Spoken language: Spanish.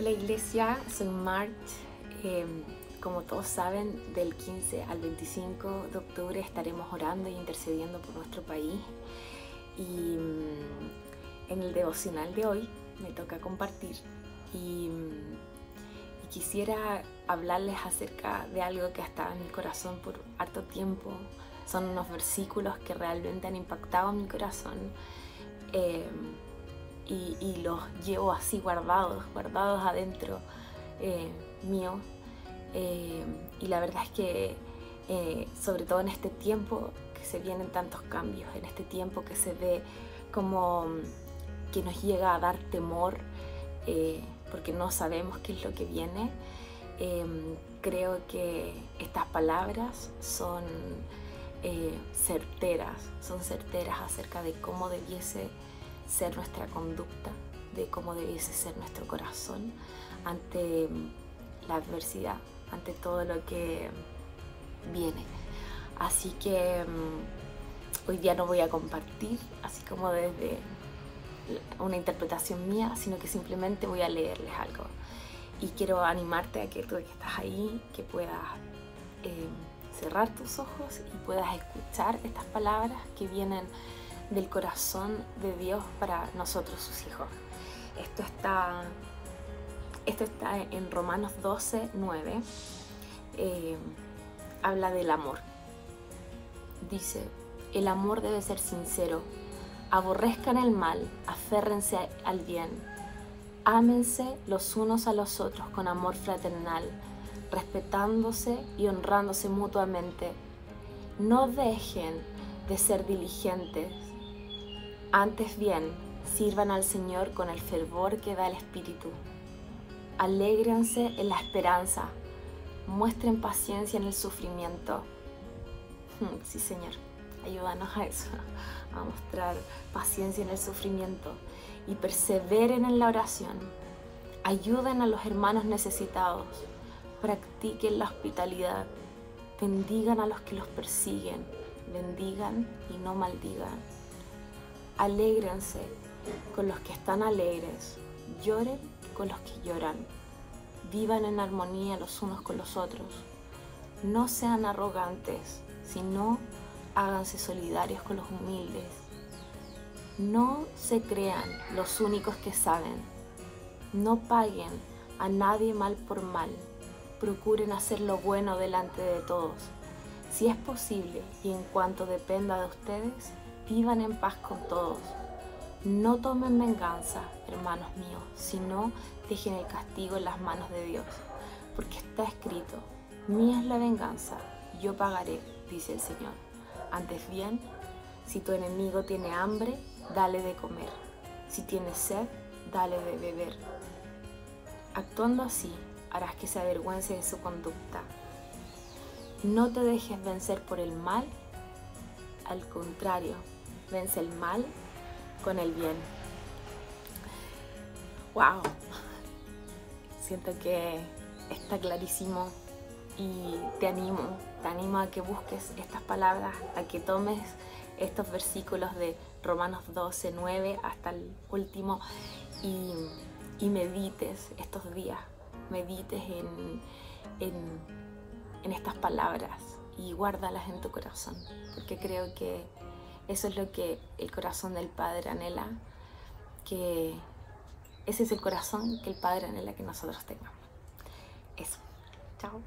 Hola iglesia, soy Mart. Eh, como todos saben, del 15 al 25 de octubre estaremos orando y intercediendo por nuestro país. Y mm, en el devocional de hoy me toca compartir y, mm, y quisiera hablarles acerca de algo que ha estado en mi corazón por harto tiempo. Son unos versículos que realmente han impactado mi corazón. Eh, y, los llevo así guardados, guardados adentro eh, mío. Eh, y la verdad es que eh, sobre todo en este tiempo que se vienen tantos cambios, en este tiempo que se ve como mm, que nos llega a dar temor porque no sabemos qué es lo que viene, creo que estas palabras son certeras, son certeras acerca de cómo debiese ser nuestra conducta, de cómo debiese ser nuestro corazón ante la adversidad, ante todo lo que viene. Así que mm, hoy día no voy a compartir así como desde una interpretación mía, sino que simplemente voy a leerles algo. Y quiero animarte a que tú que estás ahí, que puedas eh, cerrar tus ojos y puedas escuchar estas palabras que vienen del corazón de Dios para nosotros sus hijos. Esto está, esto está en Romanos 12, 9. Eh, habla del amor. Dice, el amor debe ser sincero. Aborrezcan el mal, aférrense al bien. Ámense los unos a los otros con amor fraternal, respetándose y honrándose mutuamente. No dejen de ser diligentes antes bien, sirvan al Señor con el fervor que da el Espíritu. Alégrense en la esperanza. Muestren paciencia en el sufrimiento. Hmm, sí, Señor, ayúdanos a eso, a mostrar paciencia en el sufrimiento y perseveren en la oración. Ayuden a los hermanos necesitados. Practiquen la hospitalidad. Bendigan a los que los persiguen. Bendigan y no maldigan Alégrense con los que están alegres, lloren con los que lloran, vivan en armonía los unos con los otros. No sean arrogantes, sino háganse solidarios con los humildes. No se crean los únicos que saben. No paguen a nadie mal por mal. Procuren hacer lo bueno delante de todos. Si es posible y en cuanto dependa de ustedes, vivan en paz con todos. No tomen venganza, hermanos míos, sino dejen el castigo en las manos de Dios, porque está escrito, mía es la venganza, yo pagaré, dice el Señor. Antes bien, si tu enemigo tiene hambre, dale de comer. Si tiene sed, dale de beber. Actuando así, harás que se avergüence de su conducta. No te dejes vencer por el mal, al contrario, vence el mal con el bien. ¡Wow! Siento que está clarísimo y te animo, te animo a que busques estas palabras, a que tomes estos versículos de Romanos 12, 9 hasta el último y, medites estos días, medites en, en, en estas palabras y guárdalas en tu corazón, porque creo que eso es lo que el corazón del Padre anhela, que ese es el corazón que el Padre anhela que nosotros tengamos. Eso. Chao.